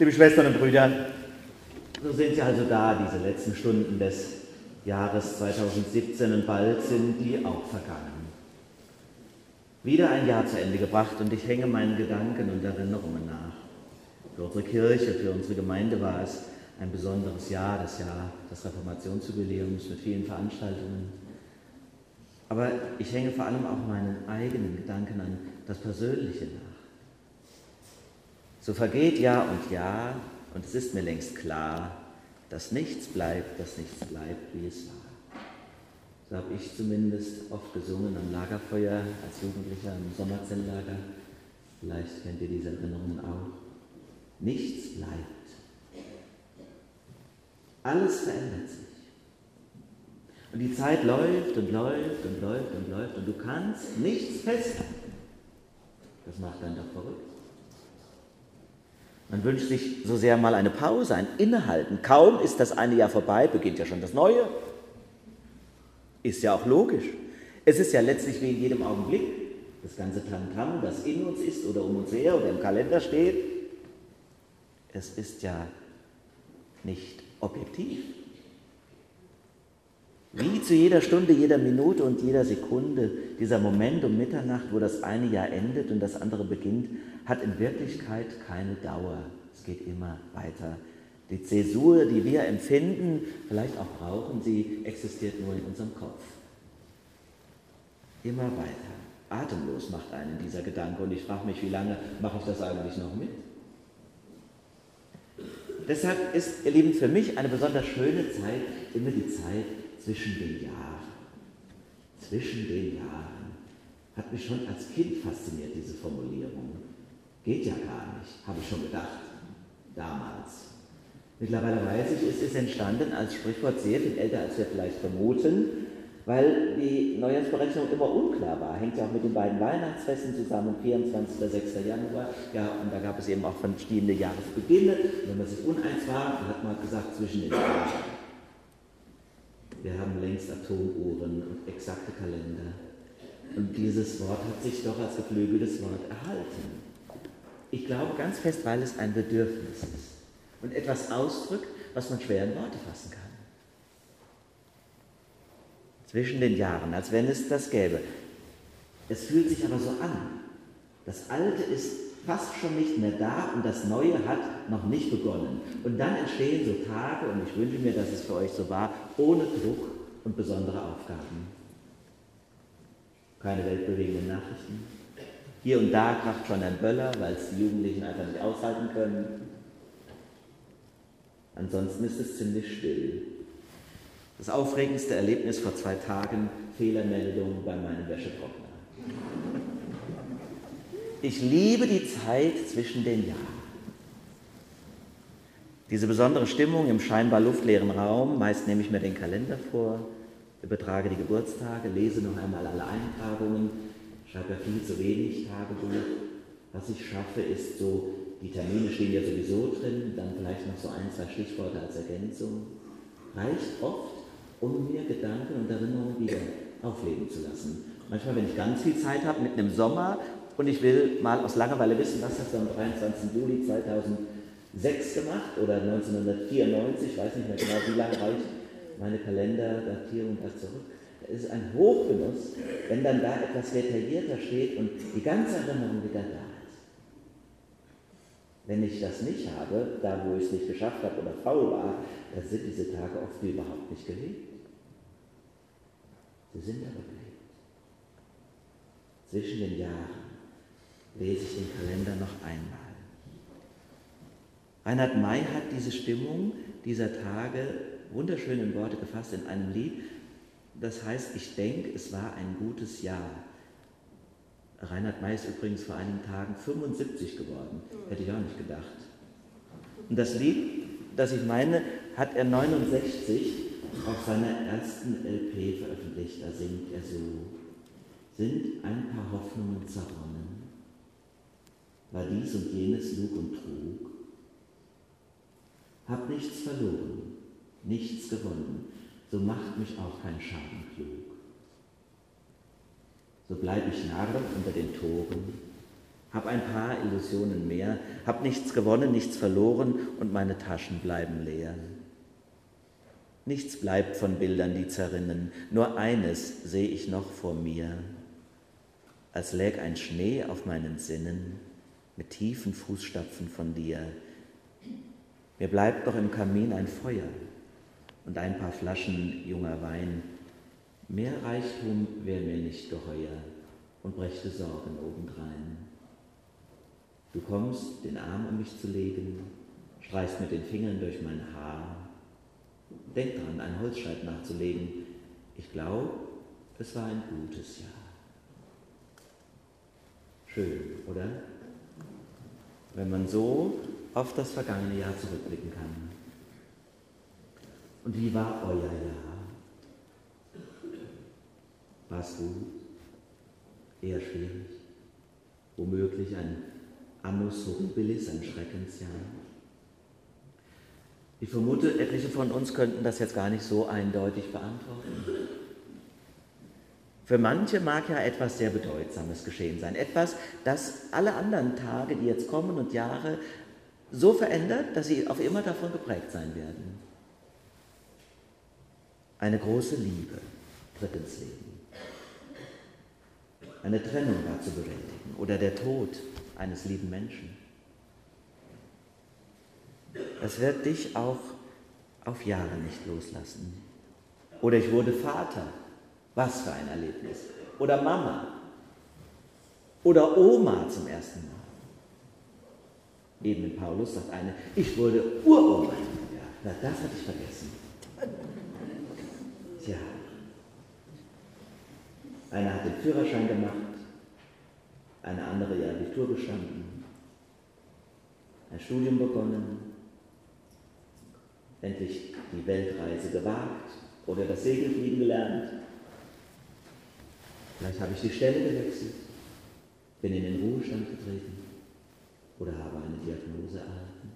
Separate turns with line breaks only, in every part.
Liebe Schwestern und Brüder, so sind Sie also da, diese letzten Stunden des Jahres 2017 und bald sind die auch vergangen. Wieder ein Jahr zu Ende gebracht und ich hänge meinen Gedanken und Erinnerungen nach. Für unsere Kirche, für unsere Gemeinde war es ein besonderes Jahr, das Jahr des Reformationsjubiläums mit vielen Veranstaltungen. Aber ich hänge vor allem auch meinen eigenen Gedanken an das Persönliche nach. So vergeht Jahr und Jahr und es ist mir längst klar, dass nichts bleibt, dass nichts bleibt, wie es war. So habe ich zumindest oft gesungen am Lagerfeuer als Jugendlicher im Sommerzelllager. Vielleicht kennt ihr diese Erinnerungen auch. Nichts bleibt. Alles verändert sich. Und die Zeit läuft und läuft und läuft und läuft und du kannst nichts festhalten. Das macht dann doch verrückt. Man wünscht sich so sehr mal eine Pause, ein Innehalten. Kaum ist das eine Jahr vorbei, beginnt ja schon das neue. Ist ja auch logisch. Es ist ja letztlich wie in jedem Augenblick das ganze Tamtam, das in uns ist oder um uns her oder im Kalender steht. Es ist ja nicht objektiv. Wie zu jeder Stunde, jeder Minute und jeder Sekunde, dieser Moment um Mitternacht, wo das eine Jahr endet und das andere beginnt, hat in Wirklichkeit keine Dauer. Es geht immer weiter. Die Zäsur, die wir empfinden, vielleicht auch brauchen, sie existiert nur in unserem Kopf. Immer weiter. Atemlos macht einen dieser Gedanke und ich frage mich, wie lange mache ich das eigentlich noch mit? Deshalb ist, ihr Lieben, für mich eine besonders schöne Zeit immer die Zeit zwischen den Jahren. Zwischen den Jahren. Hat mich schon als Kind fasziniert, diese Formulierung. Geht ja gar nicht, habe ich schon gedacht, damals. Mittlerweile weiß ich, es ist entstanden als Sprichwort sehr viel älter, als wir vielleicht vermuten, weil die Neujahrsberechnung immer unklar war. Hängt ja auch mit den beiden Weihnachtsfesten zusammen, 24. oder 6. Januar. Ja, und da gab es eben auch verschiedene Jahresbeginne. Wenn man sich uneins war, hat man gesagt, zwischen den Jahren. Wir haben längst Atomuhren und exakte Kalender. Und dieses Wort hat sich doch als geflügeltes Wort erhalten. Ich glaube ganz fest, weil es ein Bedürfnis ist und etwas ausdrückt, was man schwer in Worte fassen kann. Zwischen den Jahren, als wenn es das gäbe. Es fühlt sich aber so an. Das Alte ist fast schon nicht mehr da und das Neue hat noch nicht begonnen. Und dann entstehen so Tage, und ich wünsche mir, dass es für euch so war, ohne Druck und besondere Aufgaben. Keine weltbewegenden Nachrichten, hier und da kracht schon ein Böller, weil es die Jugendlichen einfach nicht aushalten können. Ansonsten ist es ziemlich still. Das aufregendste Erlebnis vor zwei Tagen, Fehlermeldung bei meinem Wäschetrockner. Ich liebe die Zeit zwischen den Jahren. Diese besondere Stimmung im scheinbar luftleeren Raum, meist nehme ich mir den Kalender vor, übertrage die Geburtstage, lese noch einmal alle Eintragungen, schreibe ja viel zu wenig Tagebuch. Was ich schaffe, ist so, die Termine stehen ja sowieso drin, dann vielleicht noch so ein, zwei Stichworte als Ergänzung. Reicht oft, um mir Gedanken und Erinnerungen wieder aufleben zu lassen. Manchmal, wenn ich ganz viel Zeit habe, mitten im Sommer, und ich will mal aus Langeweile wissen, was hast du am 23. Juli 2006 gemacht oder 1994, ich weiß nicht mehr genau, wie lange reicht meine Kalenderdatierung da zurück es ist ein Hochgenuss, wenn dann da etwas detaillierter steht und die ganze Erinnerung wieder da. Wenn ich das nicht habe, da wo ich es nicht geschafft habe oder faul war, dann sind diese Tage oft überhaupt nicht gelebt. Sie sind aber gelebt. Zwischen den Jahren lese ich den Kalender noch einmal. Reinhard May hat diese Stimmung dieser Tage wunderschön in Worte gefasst in einem Lied, das heißt, ich denke, es war ein gutes Jahr. Reinhard May ist übrigens vor einigen Tagen 75 geworden. Hätte ich auch nicht gedacht. Und das Lied, das ich meine, hat er 69 auf seiner ersten LP veröffentlicht. Da singt er so: Sind ein paar Hoffnungen zerronnen? War dies und jenes Lug und Trug? Hab nichts verloren, nichts gewonnen so macht mich auch kein Schaden klug. So bleib ich Narr unter den Toren, hab ein paar Illusionen mehr, hab nichts gewonnen, nichts verloren und meine Taschen bleiben leer. Nichts bleibt von Bildern, die zerrinnen, nur eines sehe ich noch vor mir, als läg ein Schnee auf meinen Sinnen mit tiefen Fußstapfen von dir. Mir bleibt noch im Kamin ein Feuer und ein paar Flaschen junger Wein. Mehr Reichtum wäre mir nicht geheuer und brächte Sorgen obendrein. Du kommst, den Arm um mich zu legen, streichst mit den Fingern durch mein Haar. Denk dran, ein Holzscheit nachzulegen. Ich glaube, es war ein gutes Jahr. Schön, oder? Wenn man so auf das vergangene Jahr zurückblicken kann. Und wie war euer Jahr? Gut? Eher schwierig? Womöglich ein Annus Horribilis, ein Schreckensjahr. Ich vermute, etliche von uns könnten das jetzt gar nicht so eindeutig beantworten. Für manche mag ja etwas sehr Bedeutsames geschehen sein. Etwas, das alle anderen Tage, die jetzt kommen und Jahre so verändert, dass sie auf immer davon geprägt sein werden. Eine große Liebe tritt ins Leben. Eine Trennung war zu bewältigen oder der Tod eines lieben Menschen. Es wird dich auch auf Jahre nicht loslassen. Oder ich wurde Vater. Was für ein Erlebnis. Oder Mama. Oder Oma zum ersten Mal. Eben in Paulus sagt eine, ich wurde Uroma. Ja, na, das hatte ich vergessen. Tja. Einer hat den Führerschein gemacht, eine andere ihr Abitur bestanden, ein Studium begonnen, endlich die Weltreise gewagt oder das Segelfliegen gelernt. Vielleicht habe ich die Stelle gewechselt, bin in den Ruhestand getreten oder habe eine Diagnose erhalten.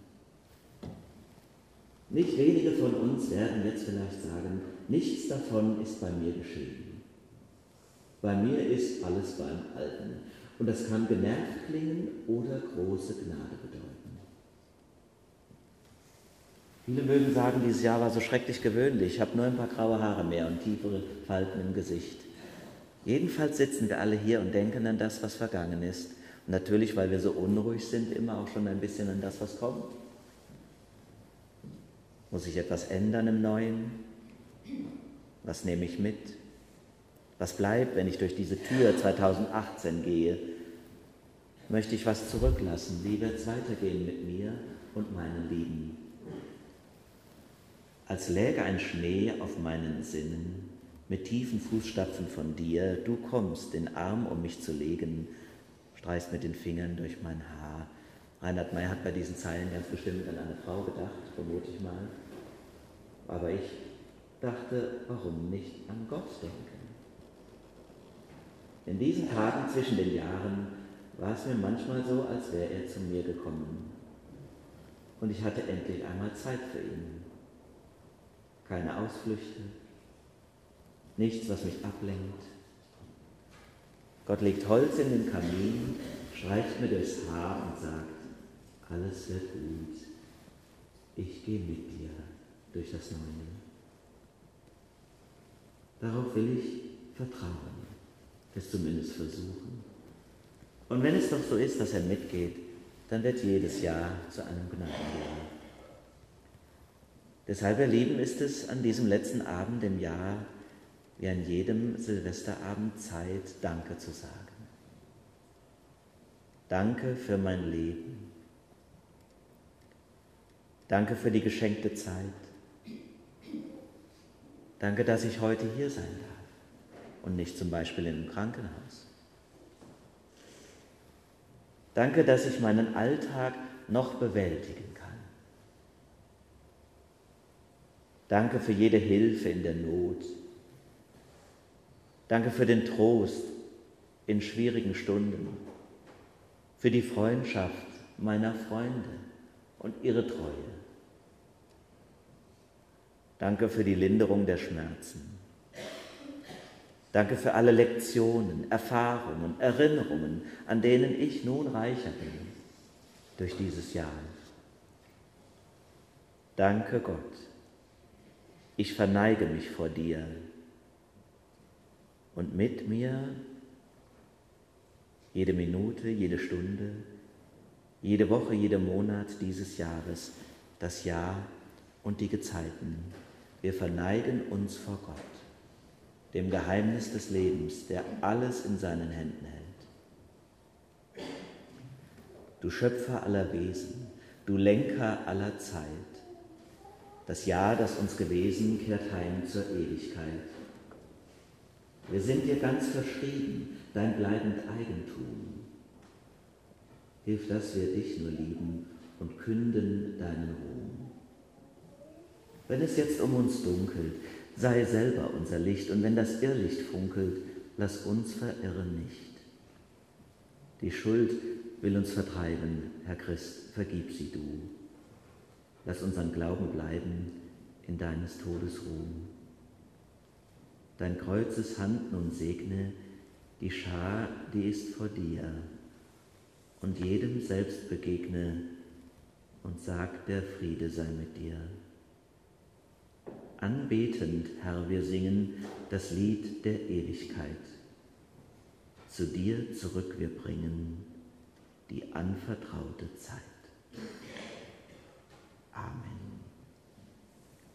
Nicht wenige von uns werden jetzt vielleicht sagen, nichts davon ist bei mir geschehen. Bei mir ist alles beim Alten. Und das kann genervt klingen oder große Gnade bedeuten. Viele mögen sagen, dieses Jahr war so schrecklich gewöhnlich. Ich habe nur ein paar graue Haare mehr und tiefere Falten im Gesicht. Jedenfalls sitzen wir alle hier und denken an das, was vergangen ist. Und natürlich, weil wir so unruhig sind, immer auch schon ein bisschen an das, was kommt. Muss ich etwas ändern im Neuen? Was nehme ich mit? Was bleibt, wenn ich durch diese Tür 2018 gehe? Möchte ich was zurücklassen? Wie wird es weitergehen mit mir und meinen Lieben? Als läge ein Schnee auf meinen Sinnen, mit tiefen Fußstapfen von dir, du kommst, den Arm um mich zu legen, streichst mit den Fingern durch mein Haar. Reinhard May hat bei diesen Zeilen ganz bestimmt an eine Frau gedacht, vermute ich mal. Aber ich dachte, warum nicht an Gott denken? In diesen Tagen zwischen den Jahren war es mir manchmal so, als wäre er zu mir gekommen. Und ich hatte endlich einmal Zeit für ihn. Keine Ausflüchte, nichts, was mich ablenkt. Gott legt Holz in den Kamin, streicht mir durchs Haar und sagt, alles wird gut. Ich gehe mit dir durch das Neue. Darauf will ich vertrauen es zumindest versuchen. Und wenn es doch so ist, dass er mitgeht, dann wird jedes Jahr zu einem Gnadenjahr. Deshalb, ihr Lieben, ist es an diesem letzten Abend im Jahr wie an jedem Silvesterabend Zeit, Danke zu sagen. Danke für mein Leben. Danke für die geschenkte Zeit. Danke, dass ich heute hier sein darf und nicht zum Beispiel in einem Krankenhaus. Danke, dass ich meinen Alltag noch bewältigen kann. Danke für jede Hilfe in der Not. Danke für den Trost in schwierigen Stunden, für die Freundschaft meiner Freunde und ihre Treue. Danke für die Linderung der Schmerzen. Danke für alle Lektionen, Erfahrungen, Erinnerungen, an denen ich nun reicher bin durch dieses Jahr. Danke Gott. Ich verneige mich vor dir und mit mir jede Minute, jede Stunde, jede Woche, jeder Monat dieses Jahres, das Jahr und die Gezeiten. Wir verneigen uns vor Gott, dem Geheimnis des Lebens, der alles in seinen Händen hält. Du Schöpfer aller Wesen, du Lenker aller Zeit, das Jahr, das uns gewesen, kehrt heim zur Ewigkeit. Wir sind dir ganz verschrieben, dein bleibend Eigentum. Hilf, dass wir dich nur lieben und künden deinen Ruhm. Wenn es jetzt um uns dunkelt, sei selber unser Licht, und wenn das Irrlicht funkelt, lass uns verirren nicht. Die Schuld will uns vertreiben, Herr Christ, vergib sie du. Lass unseren Glauben bleiben in deines Todes Ruhm. Dein Kreuzes Hand nun segne die Schar, die ist vor dir, und jedem selbst begegne und sag, der Friede sei mit dir. Anbetend, Herr, wir singen das Lied der Ewigkeit. Zu dir zurück wir bringen die anvertraute Zeit. Amen.